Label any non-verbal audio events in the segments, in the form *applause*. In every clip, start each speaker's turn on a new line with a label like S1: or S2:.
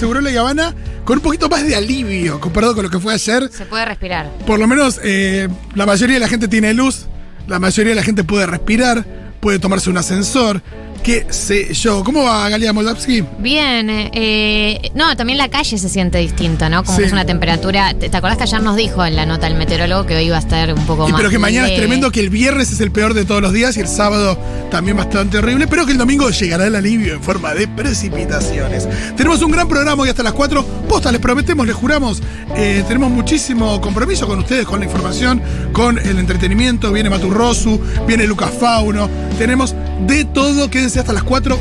S1: Seguro La Habana con un poquito más de alivio comparado con lo que fue ayer.
S2: Se puede respirar.
S1: Por lo menos eh, la mayoría de la gente tiene luz, la mayoría de la gente puede respirar, puede tomarse un ascensor, qué sé yo. ¿Cómo va Galia Moldavsky?
S2: Bien, eh, no, también la calle se siente distinta, ¿no? Como
S1: Sí.
S2: que es una temperatura. ¿Te, acordás que ayer nos dijo en la nota el meteorólogo que hoy iba a estar un poco
S1: Y
S2: más.
S1: pero que mañana es tremendo, que el viernes es el peor de todos los días y el sábado también bastante horrible, pero que el domingo llegará el alivio en forma de precipitaciones. Tenemos un gran programa hoy hasta las 4. Posta, les prometemos, les juramos. eh, tenemos muchísimo compromiso con ustedes, con la información, con el entretenimiento. Viene Maturrosu, viene Lucas Fauno. Tenemos de todo. Quédense hasta las 4.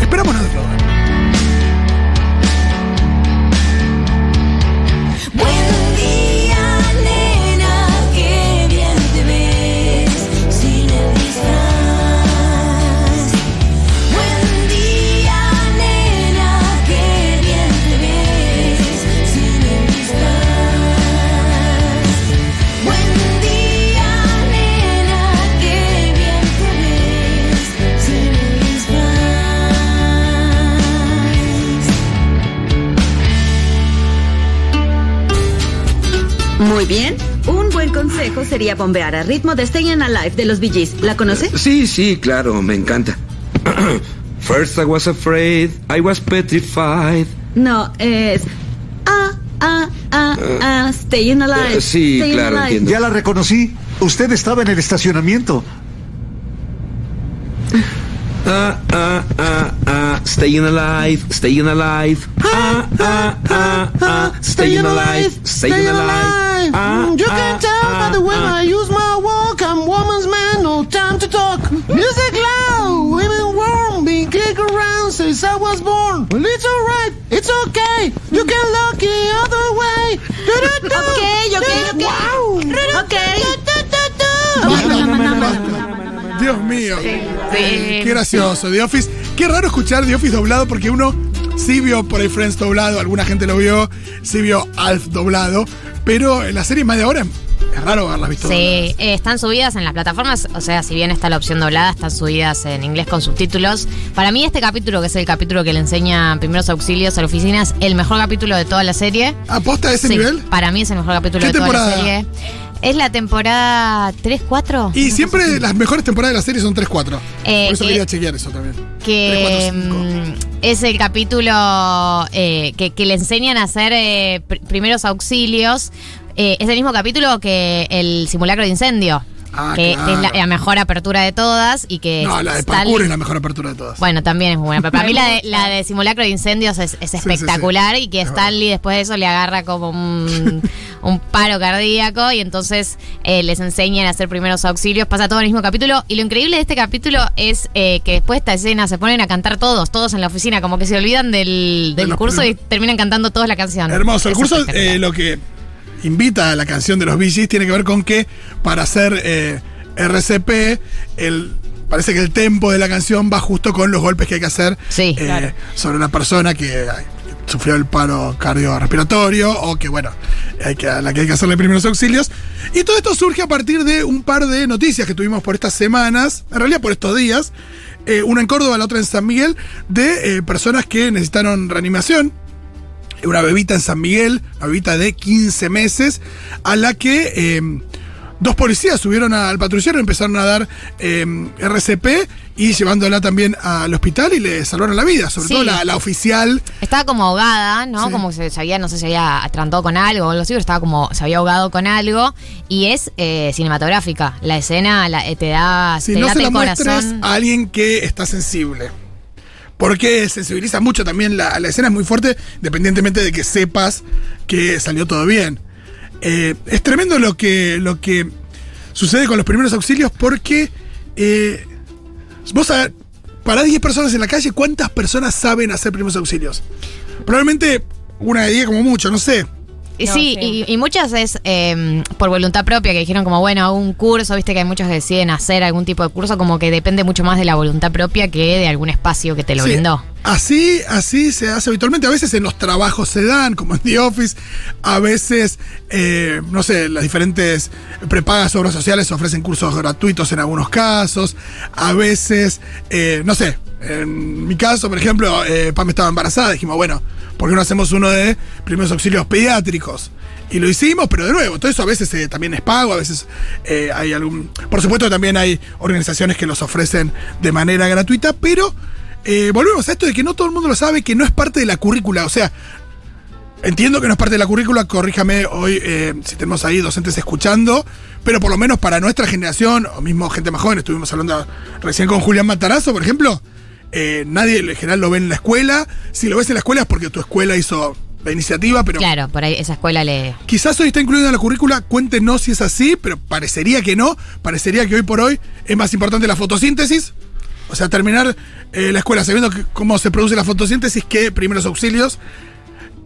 S1: Esperamos nada
S3: Muy bien. Un buen consejo sería bombear a ritmo de Stayin' Alive de los Bee Gees. ¿La conoce?
S4: Sí, sí, claro, me encanta. *clears throat* First I was afraid, I was petrified.
S3: No, es. Ah, ah, ah, ah, Stayin' Alive.
S4: Eh, sí,
S3: Stayin'
S4: claro,
S3: Alive.
S4: entiendo.
S5: Ya la reconocí. Usted estaba en el estacionamiento.
S4: Ah, ah, ah, ah, staying alive, staying alive. Ah, ah, ah, ah, staying alive, staying alive. Ah,
S6: you
S4: ah,
S6: can tell by
S4: ah,
S6: the way
S4: ah.
S6: I use my walk. I'm woman's man, no time to talk. Music loud, women warm, being kicked around since I was born. Well, it's alright, it's okay. You can look the other way. Du-du-du.
S3: Ok, ok, ok.
S6: Wow.
S3: Ok.
S6: Du-du-du-du-du.
S1: Dios mío.
S2: Sí.
S1: Eh, qué gracioso. The Office. Qué raro escuchar The Office doblado porque uno sí vio por ahí Friends doblado, alguna gente lo vio, sí vio Alf doblado, pero en la serie más de ahora es raro haberlas visto.
S2: Sí, eh, están subidas en las plataformas, o sea, si bien está la opción doblada, están subidas en inglés con subtítulos. Para mí este capítulo, que es el capítulo que le enseña primeros auxilios a la oficina, es el mejor capítulo de toda la serie.
S1: ¿Aposta a ese
S2: Sí,
S1: nivel?
S2: Para mí es el mejor capítulo
S1: ¿Qué
S2: de toda la serie. Es la temporada 3, 4.
S1: Y siempre las mejores temporadas de la serie son 3-4.
S2: Eh,
S1: Por eso
S2: que-
S1: quería chequear eso también.
S2: que
S1: 3, 4, 5.
S2: mm, es el capítulo eh, que, que le enseñan a hacer eh, pr- primeros auxilios. Eh, es el mismo capítulo que el simulacro de incendio.
S1: Ah,
S2: que
S1: claro.
S2: es la, la mejor apertura de todas y que
S1: No, la de parkour es la mejor apertura de todas.
S2: Bueno, también es muy buena. Pero para mí la de, *laughs* la de simulacro de incendios es, es
S1: sí,
S2: espectacular
S1: sí.
S2: y que Stanley después de eso le agarra como un, *laughs* un paro cardíaco y entonces eh, les enseñan a hacer primeros auxilios. Pasa todo en el mismo capítulo. Y lo increíble de este capítulo es eh, que después de esta escena se ponen a cantar todos, todos en la oficina, como que se olvidan del, curso y terminan cantando todos la canción.
S1: Hermoso. El
S2: Es
S1: curso, eh, lo que invita a la canción de los Gees tiene que ver con que para hacer eh, RCP, el, parece que el tempo de la canción va justo con los golpes que hay que hacer
S2: Sí,
S1: eh,
S2: claro.
S1: sobre una persona que ay, sufrió el paro cardiorrespiratorio o que, bueno, hay que, a la que hay que hacerle primeros auxilios. Y todo esto surge a partir de un par de noticias que tuvimos por estas semanas, en realidad por estos días. eh, una en Córdoba, la otra en San Miguel, de eh, personas que necesitaron reanimación una bebita en San Miguel, una bebita de 15 meses, a la que eh, dos policías subieron al patrullero, empezaron a dar eh, RCP y llevándola también al hospital y le salvaron la vida, sobre
S2: Sí.
S1: todo la, la oficial.
S2: Estaba como ahogada, ¿no?
S1: Sí.
S2: Como se, se había, no sé si había atrantado con algo o algo así, pero estaba como, se había ahogado con algo. Y es eh, cinematográfica. La escena la- eh, te da,
S1: Si
S2: te
S1: no
S2: late
S1: se la
S2: el corazón.
S1: a alguien que está sensible. Porque sensibiliza mucho también, la, la escena es muy fuerte, independientemente de que sepas que salió todo bien. Eh, es tremendo lo que, lo que sucede con los primeros auxilios porque eh, vos a, para 10 personas en la calle, ¿cuántas personas saben hacer primeros auxilios? Probablemente una de 10 como mucho, no sé.
S2: Y sí, Y, y muchas es eh, por voluntad propia, que dijeron como, bueno, un curso, viste que hay muchos que deciden hacer algún tipo de curso, como que depende mucho más de la voluntad propia que de algún espacio que te lo
S1: Sí,
S2: brindó.
S1: Así, así se hace habitualmente. A veces en los trabajos se dan, como en The Office. A veces, eh, no sé, las diferentes prepagas obras sociales ofrecen cursos gratuitos en algunos casos. A veces, eh, no sé, En mi caso, por ejemplo, eh, Pam estaba embarazada. Dijimos, bueno, ¿por qué no hacemos uno de primeros auxilios pediátricos? Y lo hicimos, pero de nuevo, todo eso a veces eh, también es pago, a veces hay algún... Por supuesto también hay organizaciones que los ofrecen de manera gratuita, pero eh, volvemos a esto de que no todo el mundo lo sabe, que no es parte de la currícula. O sea, entiendo que no es parte de la currícula, corríjame hoy eh, si tenemos ahí docentes escuchando, pero por lo menos para nuestra generación, o mismo gente más joven, estuvimos hablando recién con Julián Matarazo, por ejemplo, eh, nadie en general lo ve en la escuela. Si lo ves en la escuela es porque tu escuela hizo la iniciativa, pero
S2: Claro, por ahí esa escuela le.
S1: quizás hoy está incluido en la currícula, cuéntenos si es así, pero parecería que no, parecería que hoy por hoy es más importante la fotosíntesis. O sea, terminar eh, la escuela sabiendo que- cómo se produce la fotosíntesis que primeros auxilios.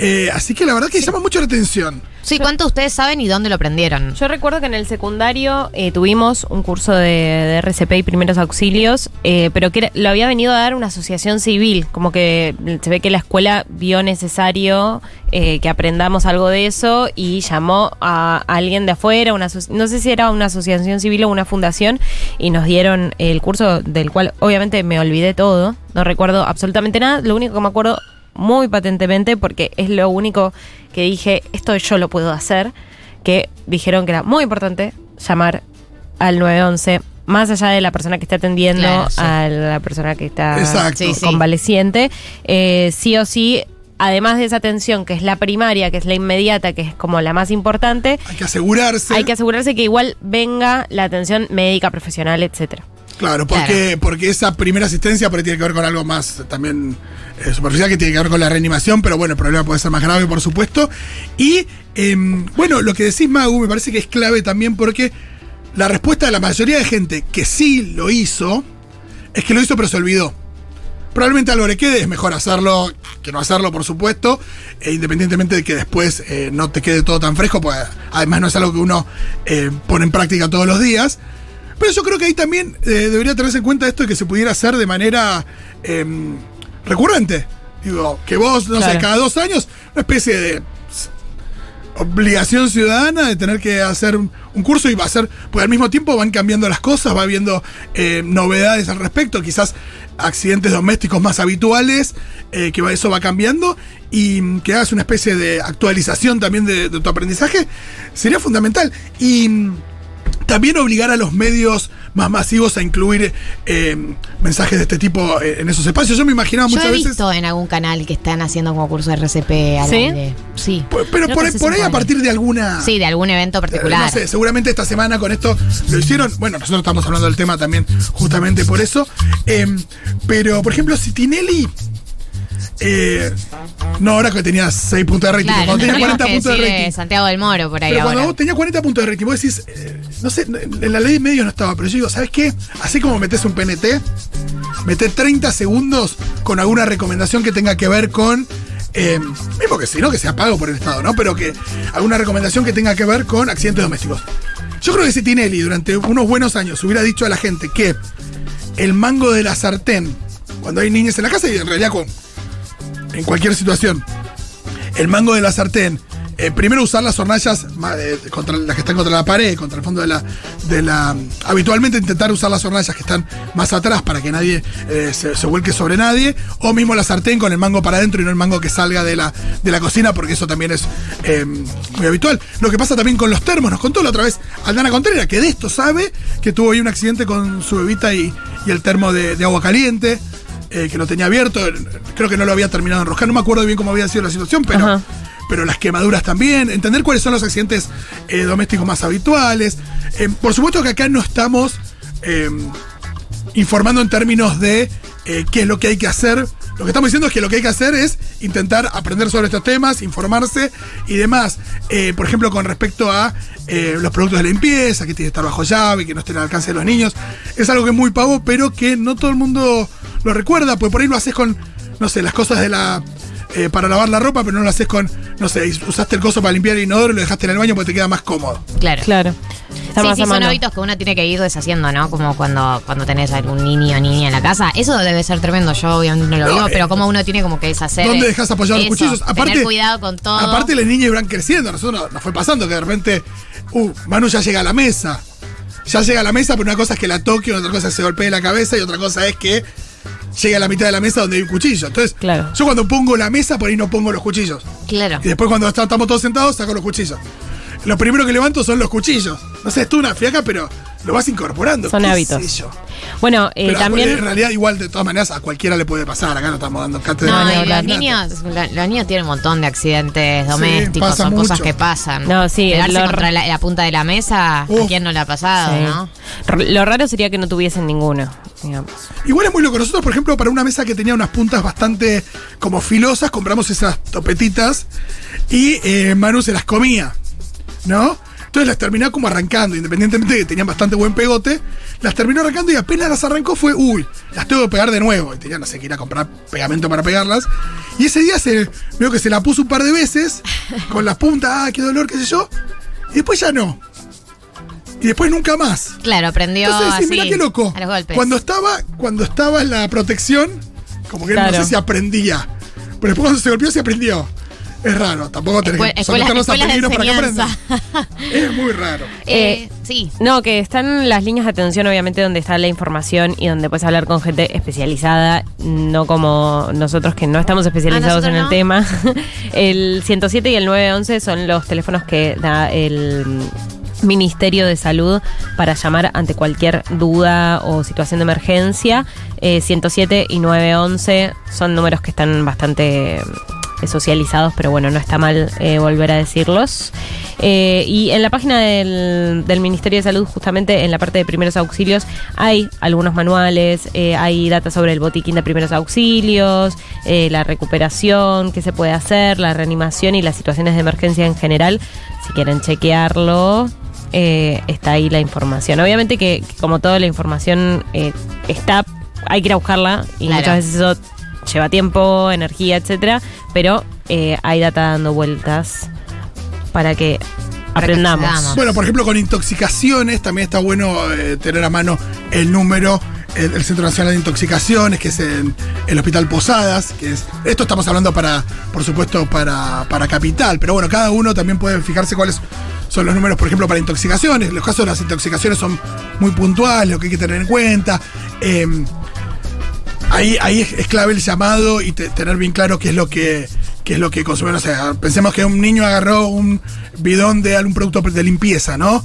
S1: Eh, así que la verdad que llama mucho la atención.
S2: Sí, ¿cuánto ustedes saben y dónde lo aprendieron?
S7: Yo recuerdo que en el secundario eh, tuvimos un curso de, de RCP y primeros auxilios, eh, pero que era- lo había venido a dar una asociación civil, como que se ve que la escuela vio necesario eh, que aprendamos algo de eso y llamó a alguien de afuera, una no sé si era una asociación civil o una fundación, y nos dieron el curso del cual obviamente me olvidé todo, no recuerdo absolutamente nada, lo único que me acuerdo muy patentemente porque es lo único que dije, esto yo lo puedo hacer, que dijeron que era muy importante llamar al 911 más allá de la persona que está atendiendo
S2: Claro, sí.
S7: a la persona que está
S1: Exacto.
S2: Sí, sí.
S7: convaleciente, eh, sí o sí, además de esa atención que es la primaria, que es la inmediata, que es como la más importante,
S1: Hay que asegurarse.
S7: hay que asegurarse que igual venga la atención médica, profesional, etcétera.
S1: Claro, porque, porque esa primera asistencia por ahí tiene que ver con algo más también eh, superficial, que tiene que ver con la reanimación, pero bueno, el problema puede ser más grave, por supuesto. Y em, bueno, lo que decís, Magu, me parece que es clave también porque la respuesta de la mayoría de gente que sí lo hizo es que lo hizo pero se olvidó. Probablemente algo le quede, es mejor hacerlo que no hacerlo, por supuesto, e independientemente de que después eh, no te quede todo tan fresco, pues además no es algo que uno eh, pone en práctica todos los días. Pero yo creo que ahí también eh, debería tenerse en cuenta esto de que se pudiera hacer de manera em, recurrente. Digo, que vos, no sé, cada dos años, una especie de obligación ciudadana de tener que hacer un curso y va a ser, pues al mismo tiempo van cambiando las cosas, va habiendo eh, novedades al respecto, quizás accidentes domésticos más habituales, eh, que eso va cambiando y mm, que hagas una especie de actualización también de, de tu aprendizaje, sería fundamental. Y mm, también obligar a los medios más masivos a incluir eh, mensajes de este tipo eh, en esos espacios. Yo me imaginaba
S2: Yo
S1: muchas
S2: he
S1: veces...
S2: visto en algún canal que están haciendo como curso de RCP al
S7: ¿Sí?
S2: aire. Sí.
S1: Pero
S2: Creo
S1: por, ahí a partir de alguna...
S2: Sí, de algún evento
S1: Eh,
S2: particular.
S1: No sé, seguramente esta semana con esto lo hicieron. Bueno, nosotros estamos hablando del tema también justamente por eso. Eh, pero, por ejemplo, si Tinelli. Eh, no, ahora que tenía 6 puntos de rating,
S2: Claro,
S1: cuando tenía
S2: tendríamos
S1: 40
S2: que
S1: puntos de rating.
S2: Santiago del Moro por ahí
S1: Pero cuando
S2: ahora.
S1: vos tenías 40 puntos de rating, vos decís, eh, no sé, en la ley de medios no estaba, pero yo digo, ¿sabes qué? Así como metes un PNT, metés 30 segundos con alguna recomendación que tenga que ver con. eh, mismo que si no, que sea pago por el Estado, ¿no? Pero que alguna recomendación que tenga que ver con accidentes domésticos. Yo creo que si Tinelli durante unos buenos años hubiera dicho a la gente que el mango de la sartén, cuando hay niñas en la casa y en realidad con, en cualquier situación, el mango de la sartén. eh, primero usar las hornallas eh, contra las que están contra la pared, contra el fondo de la, de la. Habitualmente intentar usar las hornallas que están más atrás para que nadie eh, se, vuelque sobre nadie. O mismo la sartén con el mango para adentro y no el mango que salga de la, de la cocina, porque eso también es eh, muy habitual. Lo que pasa también con los termos, nos contó la otra vez Aldana Contreras, que de esto sabe, que tuvo ahí un accidente con su bebita y, y el termo de agua caliente. Eh, que lo tenía abierto, creo que no lo había terminado de enroscar, no me acuerdo bien cómo había sido la situación, pero,
S7: Ajá.
S1: pero las quemaduras también, entender cuáles son los accidentes eh, domésticos más habituales. Eh, por supuesto que acá no estamos eh, informando en términos de eh, qué es lo que hay que hacer. Lo que estamos diciendo es que lo que hay que hacer es intentar aprender sobre estos temas, informarse y demás. Eh, por ejemplo, con respecto a eh, los productos de limpieza, que tiene que estar bajo llave, que no estén al alcance de los niños. Es algo que es muy pavo, pero que no todo el mundo lo recuerda, pues por ahí lo haces con, no sé, las cosas de la eh, para lavar la ropa, pero no lo haces con, no sé, usaste el coso para limpiar el inodoro y lo dejaste en el baño porque te queda más cómodo.
S2: Claro.
S7: Claro. Está
S2: Sí,
S7: más
S2: sí, son hábitos que uno tiene que ir deshaciendo, ¿no? Como cuando, cuando tenés algún niño o niña en la casa. Eso debe ser tremendo, yo obviamente no lo
S1: No,
S2: digo,
S1: eh,
S2: pero como uno tiene como que deshacer.
S1: ¿Dónde
S2: eh,
S1: dejas apoyados los cuchillos? Aparte,
S2: tener cuidado con todo.
S1: Aparte, las niñas van creciendo. A nosotros nos, nos fue pasando que de repente, uh, Manu ya llega a la mesa. Ya llega a la mesa, pero una cosa es que la toque, otra cosa es que se golpee la cabeza y otra cosa es que llegue a la mitad de la mesa donde hay un cuchillo. Entonces,
S7: Claro.
S1: yo cuando pongo la mesa, por ahí no pongo los cuchillos.
S2: Claro.
S1: Y después cuando estamos todos sentados, saco los cuchillos. Lo primero que levanto son los cuchillos. No sé, es tú una fiaca, pero lo vas incorporando.
S7: Son hábitos.
S1: sé yo.
S7: Bueno, eh,
S1: Pero
S7: también.
S1: en realidad, igual, de todas maneras, a cualquiera le puede pasar. Acá no estamos dando cátedra.
S2: No,
S7: hablar.
S2: los niños, lo- los niños tienen un montón de accidentes domésticos, son cosas que pasan.
S7: No, sí, lo-
S2: contra la, la punta de la mesa, ¿a
S1: Uf.
S2: quién no le ha pasado,
S7: Sí.
S2: no?
S7: Lo raro sería que no tuviesen ninguno, digamos.
S1: Igual es muy loco. Nosotros, por ejemplo, para una mesa que tenía unas puntas bastante como filosas, compramos esas topetitas y eh, Manu se las comía, ¿no? Entonces las terminó como arrancando, independientemente de que tenían bastante buen pegote, las terminó arrancando y apenas las arrancó fue, uy, las tengo que pegar de nuevo. Y tenía, no sé, que ir a comprar pegamento para pegarlas. Y ese día se, veo que se la puso un par de veces, con las puntas, ah, qué dolor, qué sé yo. Y después ya no. Y después nunca más.
S2: Claro, aprendió
S1: Entonces, sí,
S2: así,
S1: mirá qué loco.
S2: a los golpes.
S1: Cuando estaba, cuando estaba en la protección, como que no
S7: Claro.
S1: sé si aprendía. Pero después cuando se golpeó, se aprendió. Es raro, tampoco tenés que
S2: escuela-
S1: someterlos a para que aprendan. *laughs* Es muy raro.
S2: Eh, sí.
S7: No, que están las líneas de atención, obviamente, donde está la información y donde puedes hablar con gente especializada, no como nosotros que no estamos especializados
S2: nosotros
S7: en el
S2: no.
S7: tema. *laughs* el 107 y el 911 son los teléfonos que da el Ministerio de Salud para llamar ante cualquier duda o situación de emergencia. Eh, 107 y 911 son números que están bastante eh, socializados, pero bueno, no está mal eh, volver a decirlos. Eh, y en la página del, del Ministerio de Salud, justamente en la parte de primeros auxilios, hay algunos manuales, eh, hay data sobre el botiquín de primeros auxilios, eh, la recuperación, qué se puede hacer, la reanimación y las situaciones de emergencia en general. Si quieren chequearlo, eh, está ahí la información. Obviamente que, que como toda la información eh, está, hay que ir a buscarla y
S2: Claro.
S7: muchas veces eso lleva tiempo, energía, etcétera, pero eh, hay data dando vueltas para que
S2: Para que
S7: aprendamos.
S1: Bueno, por ejemplo, con intoxicaciones también está bueno eh, tener a mano el número el, el Centro Nacional de Intoxicaciones, que es en el Hospital Posadas, que es. Esto estamos hablando para, por supuesto, para, para Capital, pero bueno, cada uno también puede fijarse cuáles son los números, por ejemplo, para intoxicaciones. Los casos de las intoxicaciones son muy puntuales, lo que hay que tener en cuenta. Em, ahí, ahí es, clave el llamado y te- tener bien claro qué es lo que qué es lo que consumen. O sea, pensemos que un niño agarró un bidón de algún producto de limpieza, ¿no?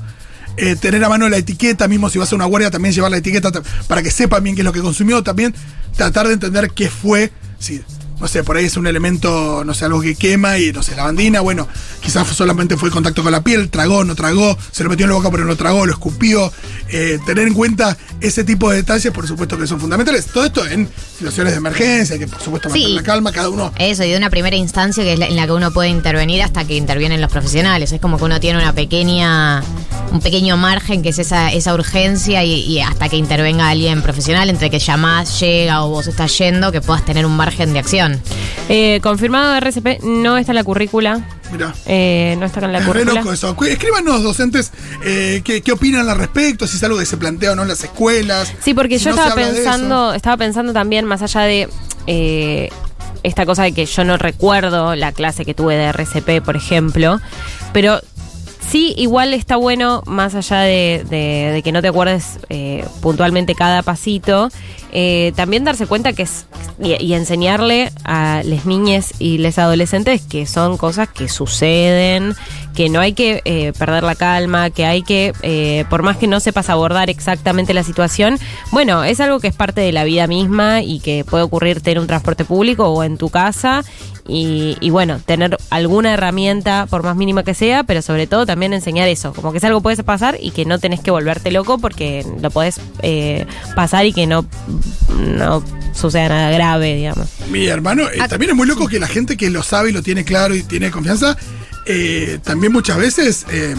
S1: Eh, tener a mano la etiqueta, mismo si vas a una guardia, también llevar la etiqueta ta- para que sepan bien qué es lo que consumió. También tratar de entender qué fue. Si, no sé, por ahí es un elemento, no sé, algo que quema y no sé, lavandina. Bueno, quizás solamente fue contacto con la piel, tragó, no tragó, se lo metió en la boca pero no tragó, lo escupió. Eh, tener en cuenta ese tipo de detalles, por supuesto que son fundamentales. Todo esto en situaciones de emergencia, que por supuesto
S2: Sí.
S1: mantener la calma, cada uno
S2: Eso, y de una primera instancia que es la- en la que uno puede intervenir hasta que intervienen los profesionales. Es como que uno tiene una pequeña, un pequeño margen que es esa, esa urgencia y, y hasta que intervenga alguien profesional, entre que llamás, llega o vos estás yendo, que puedas tener un margen de acción.
S7: Eh, confirmado RCP, no está en la currícula.
S1: Mirá.
S7: Eh, no está en la
S1: re
S7: currícula.
S1: loco eso. Escríbanos, docentes, eh, qué, qué opinan al respecto, si es algo que se plantea o no en las escuelas.
S7: Sí, porque
S1: si
S7: yo
S1: no
S7: estaba pensando, estaba pensando también más allá de eh, esta cosa de que yo no recuerdo la clase que tuve de RCP, por ejemplo, pero sí, igual está bueno, más allá de, de- que no te acuerdes eh, puntualmente cada pasito, eh, también darse cuenta que es y, y enseñarle a las niñas y les adolescentes que son cosas que suceden, que no hay que eh, perder la calma, que hay que, eh, por más que no sepas abordar exactamente la situación, bueno, es algo que es parte de la vida misma y que puede ocurrirte en un transporte público o en tu casa. Y, y bueno, tener alguna herramienta, por más mínima que sea, pero sobre todo también enseñar eso, como que es algo que puede pasar y que no tenés que volverte loco porque lo podés eh, pasar y que no, no suceda nada grave, digamos.
S1: Mi hermano, eh,
S2: Ah.
S1: también es muy loco que la gente que lo sabe y lo tiene claro y tiene confianza, eh, también muchas veces eh,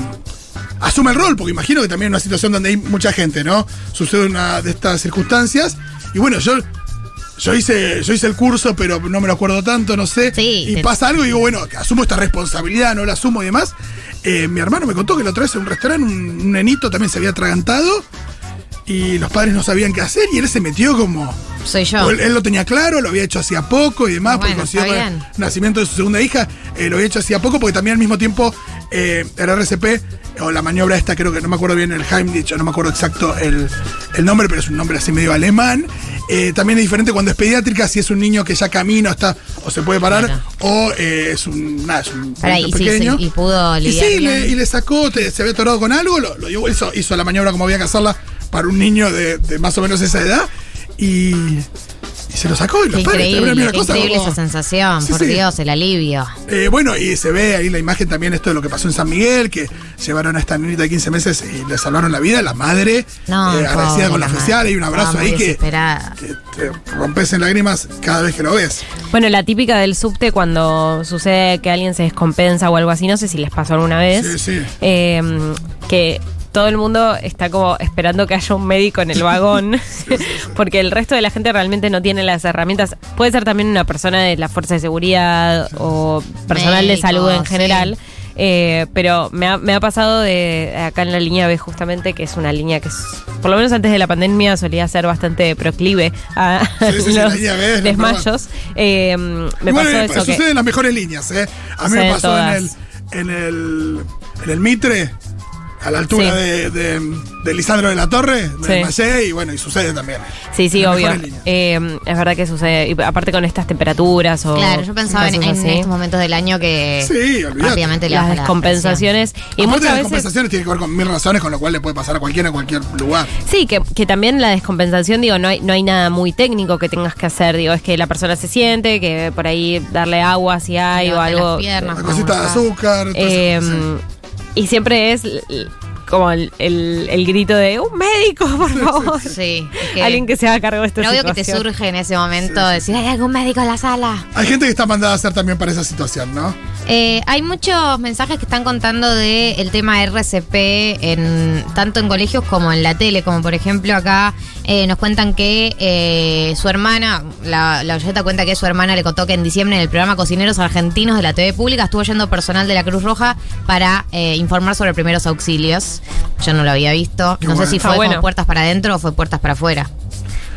S1: asume el rol, porque imagino que también en una situación donde hay mucha gente, ¿no? Sucede una de estas circunstancias. Y bueno, yo, yo hice, yo hice el curso, pero no me lo acuerdo tanto, no sé.
S2: Sí,
S1: y
S2: te-
S1: pasa algo y digo, bueno, asumo esta responsabilidad, no la asumo y demás. Eh, mi hermano me contó que la otra vez en un restaurante un, un nenito también se había atragantado y los padres no sabían qué hacer y él se metió como...
S2: Soy yo.
S1: Él, él lo tenía claro, lo había hecho hacía poco y demás,
S2: Bueno,
S1: porque consiguió el nacimiento de su segunda hija, eh, lo había hecho hacía poco, porque también al mismo tiempo eh, el RCP, o la maniobra esta, creo que no me acuerdo bien el Heimlich, o no me acuerdo exacto el, el nombre, pero es un nombre así medio alemán. Eh, también es diferente cuando es pediátrica, si es un niño que ya camina o está o se puede parar, o eh, es un, nada, es un
S2: Pará,
S1: niño
S2: y sí,
S1: pequeño.
S2: sí, y pudo
S1: Y sí, le, y le sacó, te- se había atorado con algo, lo, lo hizo, hizo la maniobra como había que hacerla para un niño de, de más o menos esa edad y, y se lo sacó y
S2: Qué
S1: los padres te ven
S2: increíble, qué
S1: cosa
S2: increíble
S1: como-
S2: esa sensación,
S1: Sí,
S2: por
S1: sí.
S2: Dios, el alivio.
S1: Eh, bueno, y se ve ahí la imagen también esto de lo que pasó en San Miguel, que llevaron a esta niñita de 15 meses y le salvaron la vida, la madre,
S2: No,
S1: eh, agradecida
S2: pobre
S1: con la oficial, hay un abrazo ahí que, que te rompes en lágrimas cada vez que lo ves.
S7: Bueno, la típica del subte cuando sucede que alguien se descompensa o algo así, no sé si les pasó alguna vez.
S1: Sí, sí.
S7: eh, que todo el mundo está como esperando que haya un médico en el vagón, *laughs* *laughs* porque el resto de la gente realmente no tiene las herramientas. Puede ser también una persona de la fuerza de seguridad o personal de salud en
S2: sí.
S7: general. eh, pero me ha, me ha pasado de acá en la línea B justamente, que es una línea que es, por lo menos antes de la pandemia solía ser bastante proclive a
S1: Sí, *laughs*
S7: los
S1: B
S7: desmayos. Eh, me
S1: bueno,
S7: pasó eso que-
S1: sucede en las mejores líneas, ¿eh? A mí me pasó en el,
S7: todas.
S1: en el en el Mitre, a la altura
S7: Sí.
S1: de, de, de Lisandro de la Torre, me
S7: Sí.
S1: desmayé y bueno, y sucede también.
S7: Sí, sí, obvio. Eh, es verdad que sucede. Y aparte con estas temperaturas o.
S2: Claro, yo pensaba en, en estos momentos del año que
S1: Sí,
S2: le
S7: las
S2: baja la
S7: descompensaciones. Y
S1: Aparte,
S7: muchas
S1: las
S7: veces.
S1: compensaciones tienen que ver con mil razones, con lo cual le puede pasar a cualquiera en cualquier lugar.
S7: Sí, que, que también la descompensación, digo, no hay, no hay nada muy técnico que tengas que hacer. Digo, es que la persona se siente, que por ahí darle agua si hay o algo.
S2: piernas,
S1: Una cosita de azúcar. todo
S7: Eh,
S1: eso, sí.
S7: Y siempre es como el, el- el grito de un médico, *laughs* por favor.
S2: Sí, es que-
S7: Alguien que se haga cargo de esta
S2: Pero obvio que te
S7: situación.
S2: surge en ese momento decir, ¿hay algún médico en la sala?
S1: Hay gente que está mandada a hacer también para esa situación, ¿no?
S2: Eh, hay muchos mensajes que están contando del el tema RCP en, tanto en colegios como en la tele, como por ejemplo acá eh, nos cuentan que eh, su hermana, la, la oyenta cuenta que su hermana le contó que en diciembre en el programa Cocineros Argentinos de la TV pública estuvo yendo personal de la Cruz Roja para eh, informar sobre primeros auxilios. Yo no lo había visto,
S1: Qué
S2: no sé si fue como
S7: bueno.
S2: puertas para adentro o fue puertas para afuera.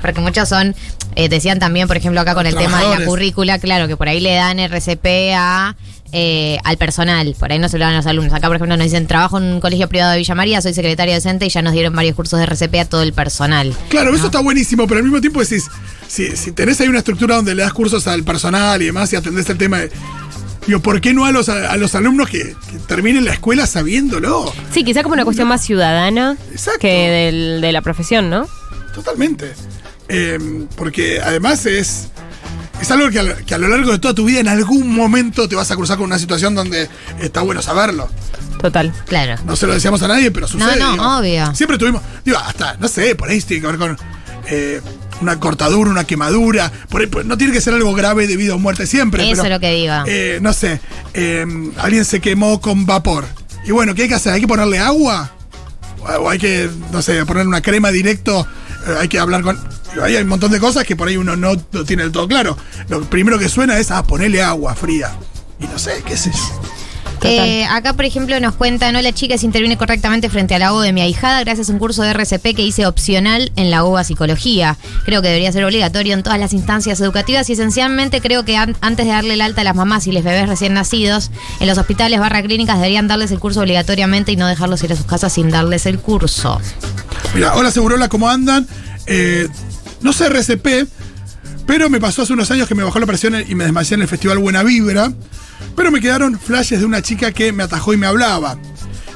S2: Porque muchos son, eh, decían también, por ejemplo, acá con el tema de la currícula, claro, que por ahí le dan RCP a, eh, al personal, por ahí no se lo dan a los alumnos. Acá, por ejemplo, nos dicen, trabajo en un colegio privado de Villa María, soy secretaria docente y ya nos dieron varios cursos de RCP a todo el personal.
S1: Claro, eso está buenísimo, pero al mismo tiempo decís, si, si tenés ahí una estructura donde le das cursos al personal y demás y atendés el tema de. Digo, ¿por qué no a los, a, los alumnos que, que terminen la escuela sabiéndolo?
S7: Sí, quizá como una cuestión más ciudadana
S1: Exacto.
S7: que del- de la profesión, ¿no?
S1: Totalmente. Eh, porque además es. Es algo que a, que a lo largo de toda tu vida en algún momento te vas a cruzar con una situación donde está bueno saberlo.
S7: Total.
S2: Claro.
S1: No se lo decíamos a nadie, pero sucede.
S2: no,
S1: digo.
S2: obvio.
S1: Siempre tuvimos, digo, hasta, no sé, por ahí tiene que ver con eh, una cortadura, una quemadura. Por ahí, pues, no tiene que ser algo grave de vida o muerte siempre.
S2: Eso
S1: pero,
S2: es lo que digo.
S1: eh, no sé, eh, alguien se quemó con vapor. Y bueno, ¿qué hay que hacer? ¿Hay que ponerle agua? O- hay que, no sé, ponerle una crema directo. Eh, hay que hablar con. Ahí hay un montón de cosas que por ahí uno no lo tiene del todo claro. Lo primero que suena es, ah, ponerle agua fría. Y no sé, qué sé yo.
S2: Eh, acá, por ejemplo, nos cuentan, hola chicas, interviene correctamente frente al ahogo de mi ahijada gracias a un curso de RCP que hice opcional en la UBA Psicología. Creo que debería ser obligatorio en todas las instancias educativas y esencialmente creo que an- antes de darle el alta a las mamás y les bebés recién nacidos, en los hospitales barra clínicas deberían darles el curso obligatoriamente y no dejarlos ir a sus casas sin darles el curso.
S1: Mira, hola Segurola, ¿cómo andan? Eh, no sé RCP, pero me pasó hace unos años que me bajó la presión y me desmayé en el festival Buena Vibra. Pero me quedaron flashes de una chica que me atajó y me hablaba.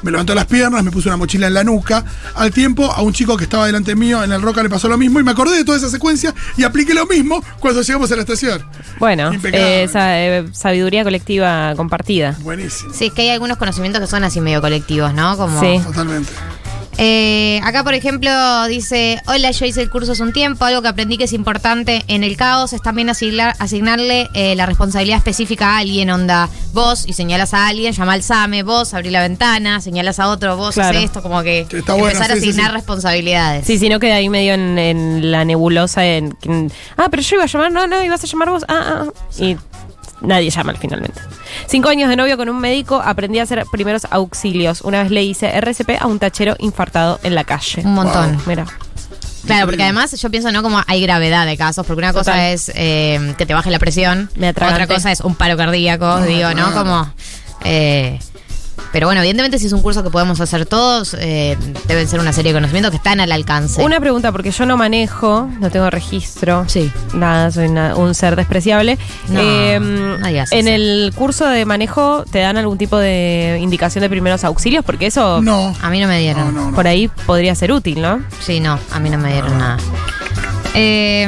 S1: Me levantó las piernas, me puso una mochila en la nuca. Al tiempo, a un chico que estaba delante mío en el Roca le pasó lo mismo y me acordé de toda esa secuencia y apliqué lo mismo cuando llegamos a la estación.
S7: Bueno, eh, esa eh, sabiduría colectiva compartida.
S1: Buenísimo.
S2: Sí, es que hay algunos conocimientos que son así medio colectivos, ¿no? Como
S7: Sí.
S1: Totalmente.
S2: Eh, acá, por ejemplo, dice: Hola, yo hice el curso hace un tiempo. Algo que aprendí que es importante en el caos es también asignar- asignarle eh, la responsabilidad específica a alguien. Onda, vos y señalas a alguien, llama al SAME, vos abrí la ventana, señalas a otro, vos
S7: Claro.
S2: haces esto. Como que,
S1: Que está bueno,
S2: empezar a
S1: sí, sí,
S2: asignar
S1: sí.
S2: responsabilidades.
S7: Sí, si no queda ahí medio en, en la nebulosa. En, en- ah, pero yo iba a llamar, no, no, ibas a llamar vos. Ah, ah, ah. Y nadie llama finalmente. Cinco años de novio con un médico, aprendí a hacer primeros auxilios. Una vez le hice RCP a un tachero infartado en la calle.
S2: Un montón.
S7: Mira.
S2: Claro, porque además yo pienso, ¿no? Como hay gravedad de casos, porque una cosa
S7: Total.
S2: es eh, que te baje la presión,
S7: Me
S2: otra cosa es un paro cardíaco,
S1: No,
S2: digo, ¿no?
S1: claro.
S2: Como. eh, pero bueno, evidentemente si es un curso que podemos hacer todos, eh, deben ser una serie de conocimientos que están al alcance.
S7: Una pregunta, porque yo no manejo, no tengo registro.
S2: Sí.
S7: Nada, soy una- un ser despreciable.
S2: No,
S7: Em,
S2: no digas
S7: en
S2: eso.
S7: el curso de manejo, ¿te dan algún tipo de indicación de primeros auxilios? Porque eso
S1: No.
S2: A mí no me dieron.
S1: No, no, no.
S7: por ahí podría ser útil, ¿no?
S2: Sí, no, a mí no me dieron nada. Eh,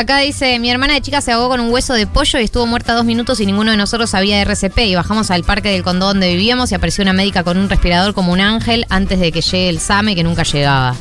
S2: acá dice, mi hermana de chica se ahogó con un hueso de pollo y estuvo muerta dos minutos y ninguno de nosotros sabía de RCP y bajamos al parque del condado donde vivíamos y apareció una médica con un respirador como un ángel antes de que llegue el SAME que nunca llegaba.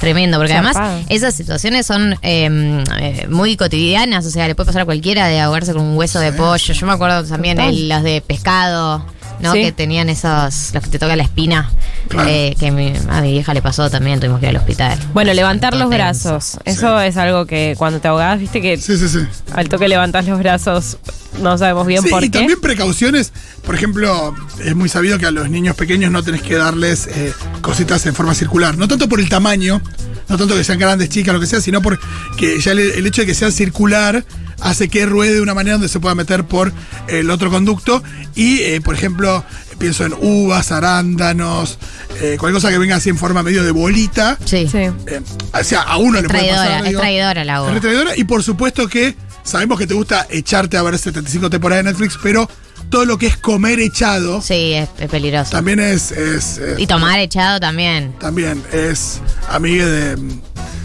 S2: Tremendo, porque además esas situaciones son eh, eh, muy cotidianas, o sea, le puede pasar a cualquiera de ahogarse con un hueso de pollo. Yo me acuerdo también el- los de pescado, ¿no?
S7: Sí.
S2: Que tenían esos, los que te toca la espina,
S1: Claro.
S2: eh, que mi- a mi vieja le pasó también, tuvimos que ir al hospital.
S7: Bueno, levantar los
S2: Tenso.
S7: brazos. Eso es algo que cuando te ahogás, viste que
S1: Sí, sí, sí.
S7: al toque levantas los brazos, no sabemos bien
S1: Sí,
S7: por
S1: y
S7: qué.
S1: también precauciones. Por ejemplo, es muy sabido que a los niños pequeños no tenés que darles eh, cositas en forma circular. No tanto por el tamaño, no tanto que sean grandes, chicas, lo que sea, sino porque ya el, el hecho de que sea circular hace que ruede de una manera donde se pueda meter por el otro conducto. Y, eh, por ejemplo, pienso en uvas, arándanos, eh, cualquier cosa que venga así en forma medio de bolita.
S2: Sí.
S7: Sí.
S1: Eh, o sea, a uno le puede
S2: Traidora,
S1: pasar.
S2: es
S1: digo.
S2: traidora la
S1: Es
S2: uva.
S1: re traidora y por supuesto que sabemos que te gusta echarte a ver 75 temporadas de Netflix, pero todo lo que es comer echado
S2: Sí, es, es peligroso.
S1: también es, es,
S2: Y tomar echado también.
S1: también es amiga de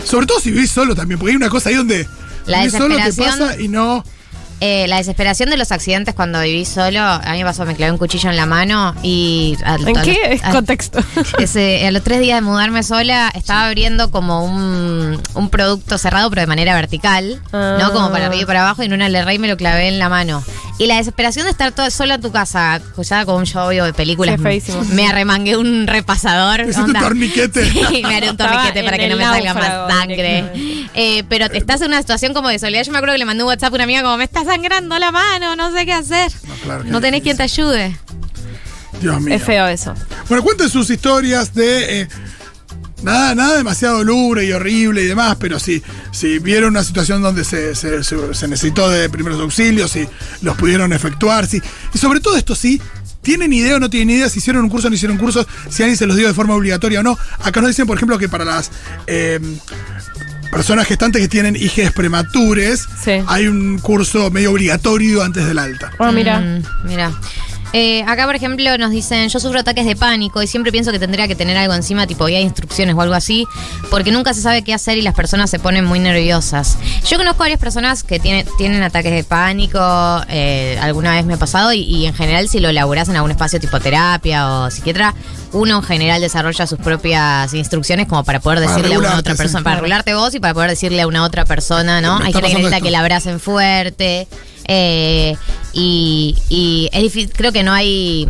S1: sobre todo si vivís solo también, porque hay una cosa ahí donde
S2: La
S1: vivís solo te
S2: desesperación.
S1: pasa y no
S2: Eh, la desesperación de los accidentes cuando vivís solo, a mí me pasó, me clavé un cuchillo en la mano y... al-
S7: ¿En
S2: a
S7: qué
S2: los- a-
S7: contexto? *laughs*
S2: Ese, a los tres días de mudarme sola, estaba abriendo como un, un producto cerrado, pero de manera vertical,
S7: Ah.
S2: ¿no? Como para arriba y para abajo, y en una le erré y me lo clavé en la mano. Y la desesperación de estar toda sola en tu casa, ya con un show obvio de películas.
S7: Sí, feísimo.
S2: Me arremangué un repasador.
S1: Hiciste un torniquete.
S2: Sí, me haré un torniquete para que no me salga
S7: náufrago
S2: más sangre. Eh, pero estás en una situación como de soledad. Yo me acuerdo que le mandé un WhatsApp a una amiga como, me está sangrando la mano, no sé qué hacer.
S1: No, claro que
S2: No tenés quien te ayude.
S1: Dios mío.
S7: es feo eso.
S1: Bueno, cuenten sus historias de eh, nada, nada demasiado lúgubre y horrible y demás, pero si, si vieron una situación donde se, se- se- se necesitó de primeros auxilios, si los pudieron efectuar, si, y sobre todo esto, si tienen idea o no tienen idea, si hicieron un curso o no hicieron un curso, si alguien se los dio de forma obligatoria o no. Acá nos dicen, por ejemplo, que para las eh, personas gestantes que tienen hijes prematures,
S7: Sí.
S1: hay un curso medio obligatorio antes del alta.
S7: Ah, mira.
S2: Mm, mira. Eh, acá, por ejemplo, nos dicen, yo sufro ataques de pánico y siempre pienso que tendría que tener algo encima, tipo guía instrucciones o algo así, porque nunca se sabe qué hacer y las personas se ponen muy nerviosas. Yo conozco varias personas que tienen, tienen ataques de pánico, eh, alguna vez me ha pasado, y, y en general si lo laburás en algún espacio tipo terapia o psiquiatra, uno en general desarrolla sus propias instrucciones como para poder
S1: Para
S2: decirle a una otra
S1: sí,
S2: persona, para regularte vos y para poder decirle a una otra persona, ¿no?
S1: Me
S2: Hay gente que necesita
S1: esto.
S2: que la abracen fuerte. Eh, y, y es difícil, creo que no hay.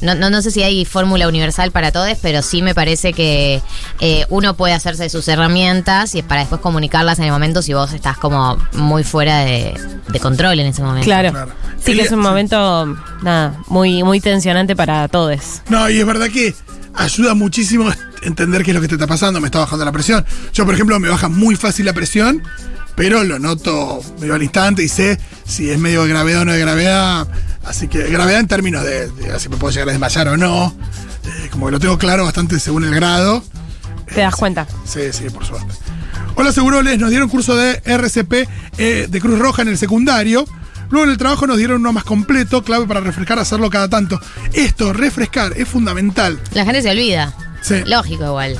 S2: No, no, no sé si hay fórmula universal para todos, pero sí me parece que eh, uno puede hacerse de sus herramientas y es para después comunicarlas en el momento si vos estás como muy fuera de, de control en ese momento.
S7: Claro.
S1: Claro.
S7: Sí que es un
S1: Sí.
S7: momento, nada, muy, muy tensionante para todos.
S1: No, y es verdad que ayuda muchísimo entender qué es lo que te está pasando, me está bajando la presión. Yo, por ejemplo, me baja muy fácil la presión, pero lo noto medio al instante y sé si es medio de gravedad o no de gravedad. Así que gravedad en términos de, de si me puedo llegar a desmayar o no. Eh, como que lo tengo claro bastante según el grado.
S7: ¿Te das cuenta?
S1: Sí, sí, por suerte. Hola, Seguroles. Nos dieron curso de RCP eh, de Cruz Roja en el secundario. Luego en el trabajo nos dieron uno más completo, clave para refrescar, hacerlo cada tanto. Esto, refrescar, es fundamental.
S2: La gente se olvida.
S1: Sí.
S2: Lógico igual.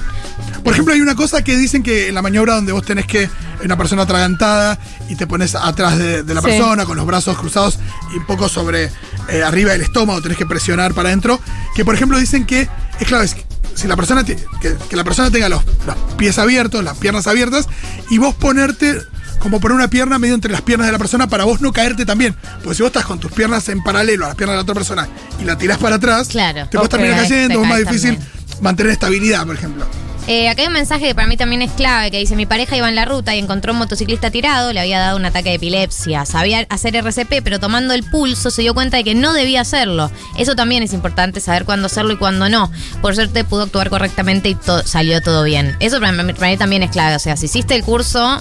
S1: Por ejemplo, hay una cosa que dicen que en la maniobra donde vos tenés que una persona atragantada y te pones atrás de, de la
S7: Sí.
S1: persona con los brazos cruzados y un poco sobre eh, arriba del estómago, tenés que presionar para adentro. Que por ejemplo dicen que es clave es que si la persona que, que la persona tenga los, los pies abiertos, las piernas abiertas, y vos ponerte como poner una pierna medio entre las piernas de la persona para vos no caerte también. Porque si vos estás con tus piernas en paralelo a las piernas de la otra persona y la tirás para atrás,
S2: Claro.
S1: te puedes terminar
S2: Te
S1: cayendo, es más difícil
S2: también.
S1: mantener estabilidad, por ejemplo.
S2: Eh, acá hay un mensaje que para mí también es clave, que dice, mi pareja iba en la ruta y encontró un motociclista tirado, le había dado un ataque de epilepsia, sabía hacer RCP, pero tomando el pulso se dio cuenta de que no debía hacerlo. Eso también es importante, saber cuándo hacerlo y cuándo no. Por suerte pudo actuar correctamente y to- salió todo bien. Eso para mí, para mí también es clave, o sea, si hiciste el curso,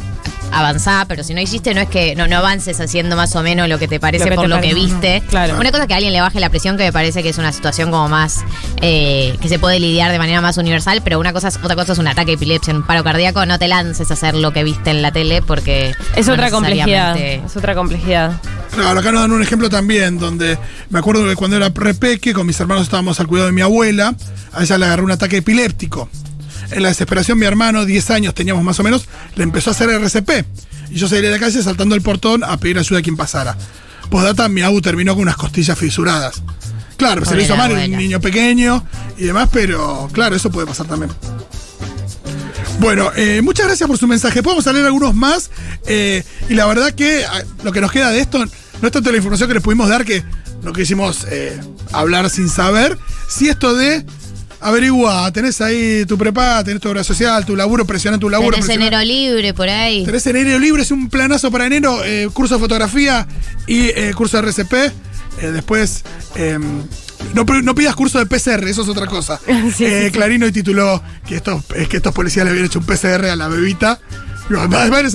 S2: avanzá, pero si no hiciste, no es que no, no avances haciendo más o menos lo que te parece
S7: Lo que
S2: por
S7: te
S2: lo que viste.
S7: claro.
S2: Una cosa es que a alguien le baje la presión, que me parece que es una situación como más eh, que se puede lidiar de manera más universal, pero una cosa es, otra cosa es un ataque de epilepsia, un paro cardíaco, no te lances a hacer lo que viste en la tele porque
S7: Es
S2: no
S7: otra complejidad. Es otra complejidad.
S1: Claro, acá nos dan un ejemplo también, donde me acuerdo que cuando era repeque, con mis hermanos estábamos al cuidado de mi abuela, a ella le agarró un ataque epiléptico. En la desesperación, mi hermano, 10 años teníamos más o menos, le empezó a hacer RCP. Y yo salí de la calle saltando el portón a pedir ayuda a quien pasara. Postdata, mi abu terminó con unas costillas fisuradas. Claro, se le hizo mal, un niño pequeño y demás, pero claro, eso puede pasar también. Bueno, eh, muchas gracias por su mensaje. Podemos leer algunos más. eh, y la verdad que ah, lo que nos queda de esto no es tanto la información que les pudimos dar, que no quisimos eh, hablar sin saber. Si esto de averigua, tenés ahí tu prepa, tenés tu obra social, tu laburo, presiona tu laburo.
S2: Tenés
S1: presiona-
S2: enero libre por ahí.
S1: Tenés enero libre, es un planazo para enero, eh, curso de fotografía y eh, curso de RCP. Eh, después, eh, no, no pidas curso de PCR, eso es otra cosa. *laughs*
S7: Sí,
S1: Eh,
S7: sí.
S1: Clarino hoy tituló que estos, es que estos policías le habían hecho un PCR a la bebita. Además,